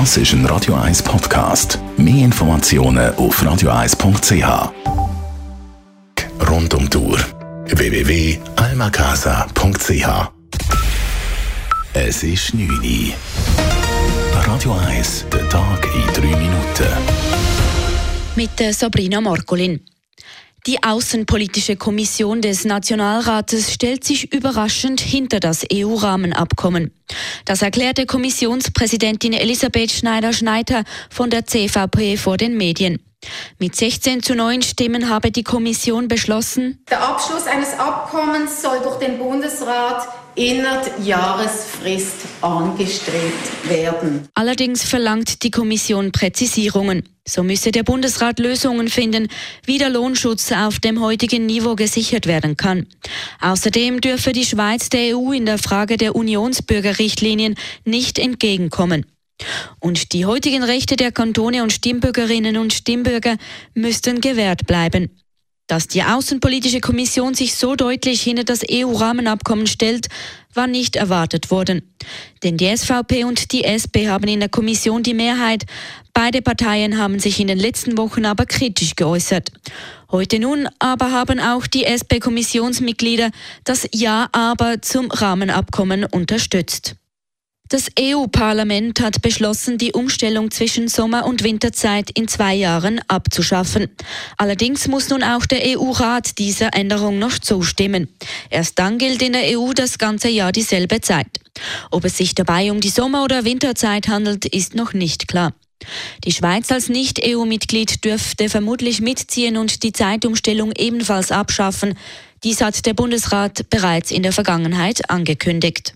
Das ist ein Radio 1 Podcast. Mehr Informationen auf radio1.ch. Rund um Tour www.almacasa.ch. Es ist 9 Uhr. Radio 1, der Tag in 3 Minuten. Mit Sabrina Markolin. Die Außenpolitische Kommission des Nationalrates stellt sich überraschend hinter das EU-Rahmenabkommen. Das erklärte Kommissionspräsidentin Elisabeth Schneider-Schneider von der CVP vor den Medien. Mit 16 zu 9 Stimmen habe die Kommission beschlossen, der Abschluss eines Abkommens soll durch den Bundesrat innerhalb Jahresfrist angestrebt werden. Allerdings verlangt die Kommission Präzisierungen. So müsse der Bundesrat Lösungen finden, wie der Lohnschutz auf dem heutigen Niveau gesichert werden kann. Außerdem dürfe die Schweiz der EU in der Frage der Unionsbürgerrichtlinien nicht entgegenkommen. Und die heutigen Rechte der Kantone und Stimmbürgerinnen und Stimmbürger müssten gewährt bleiben. Dass die Außenpolitische Kommission sich so deutlich hinter das EU-Rahmenabkommen stellt, war nicht erwartet worden. Denn die SVP und die SP haben in der Kommission die Mehrheit. Beide Parteien haben sich in den letzten Wochen aber kritisch geäußert. Heute nun aber haben auch die SP-Kommissionsmitglieder das Ja aber zum Rahmenabkommen unterstützt. Das EU-Parlament hat beschlossen, die Umstellung zwischen Sommer- und Winterzeit in zwei Jahren abzuschaffen. Allerdings muss nun auch der EU-Rat dieser Änderung noch zustimmen. Erst dann gilt in der EU das ganze Jahr dieselbe Zeit. Ob es sich dabei um die Sommer- oder Winterzeit handelt, ist noch nicht klar. Die Schweiz als Nicht-EU-Mitglied dürfte vermutlich mitziehen und die Zeitumstellung ebenfalls abschaffen. Dies hat der Bundesrat bereits in der Vergangenheit angekündigt.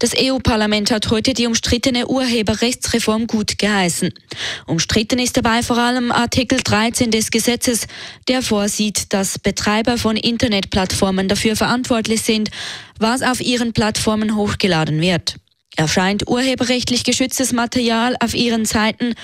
Das EU-Parlament hat heute die umstrittene Urheberrechtsreform gut geheißen. Umstritten ist dabei vor allem Artikel 13 des Gesetzes, der vorsieht, dass Betreiber von Internetplattformen dafür verantwortlich sind, was auf ihren Plattformen hochgeladen wird. Erscheint urheberrechtlich geschütztes Material auf ihren Seiten,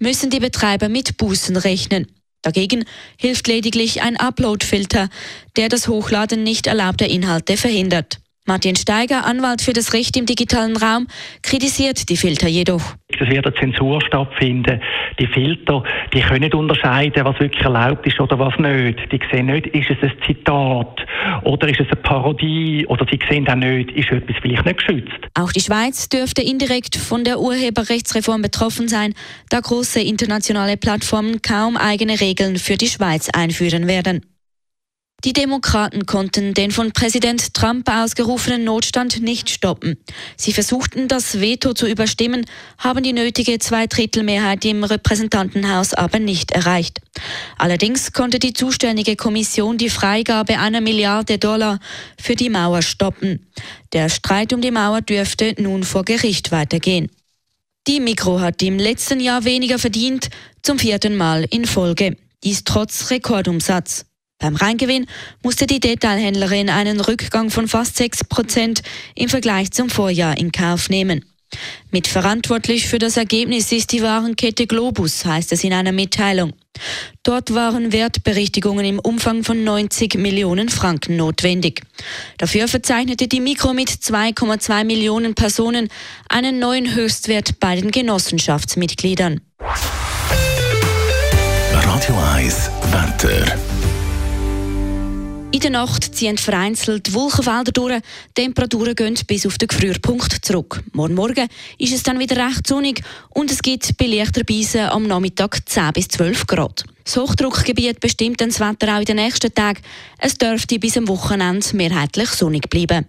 müssen die Betreiber mit Bußen rechnen. Dagegen hilft lediglich ein Upload-Filter, der das Hochladen nicht erlaubter Inhalte verhindert. Martin Steiger, Anwalt für das Recht im digitalen Raum, kritisiert die Filter jedoch. Es wird eine Zensur stattfinden. Die Filter, die können nicht unterscheiden, was wirklich erlaubt ist oder was nicht. Die sehen nicht, ist es ein Zitat oder ist es eine Parodie oder sie sehen auch nicht, ist etwas vielleicht nicht geschützt. Auch die Schweiz dürfte indirekt von der Urheberrechtsreform betroffen sein, da große internationale Plattformen kaum eigene Regeln für die Schweiz einführen werden. Die Demokraten konnten den von Präsident Trump ausgerufenen Notstand nicht stoppen. Sie versuchten, das Veto zu überstimmen, haben die nötige Zweidrittelmehrheit im Repräsentantenhaus aber nicht erreicht. Allerdings konnte die zuständige Kommission die Freigabe einer Milliarde Dollar für die Mauer stoppen. Der Streit um die Mauer dürfte nun vor Gericht weitergehen. Die Mikro hat im letzten Jahr weniger verdient, zum vierten Mal in Folge. Dies trotz Rekordumsatz. Beim Reingewinn musste die Detailhändlerin einen Rückgang von fast 6 Prozent im Vergleich zum Vorjahr in Kauf nehmen. Mitverantwortlich für das Ergebnis ist die Warenkette Globus, heißt es in einer Mitteilung. Dort waren Wertberichtigungen im Umfang von 90 Millionen Franken notwendig. Dafür verzeichnete die Mikro mit 2,2 Millionen Personen einen neuen Höchstwert bei den Genossenschaftsmitgliedern. Radio 1 Wetter. In der Nacht ziehen vereinzelt Wolkenfelder durch, die Temperaturen gehen bis auf den Gefrierpunkt zurück. Morgen Morgen ist es dann wieder recht sonnig und es gibt bei leichter Beise am Nachmittag 10 bis 12 Grad. Das Hochdruckgebiet bestimmt das Wetter auch in den nächsten Tagen. Es dürfte bis am Wochenende mehrheitlich sonnig bleiben.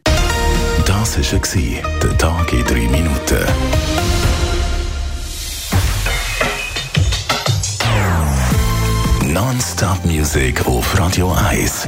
Das war der Tag in 3 Minuten. Non-Stop-Musik auf Radio 1.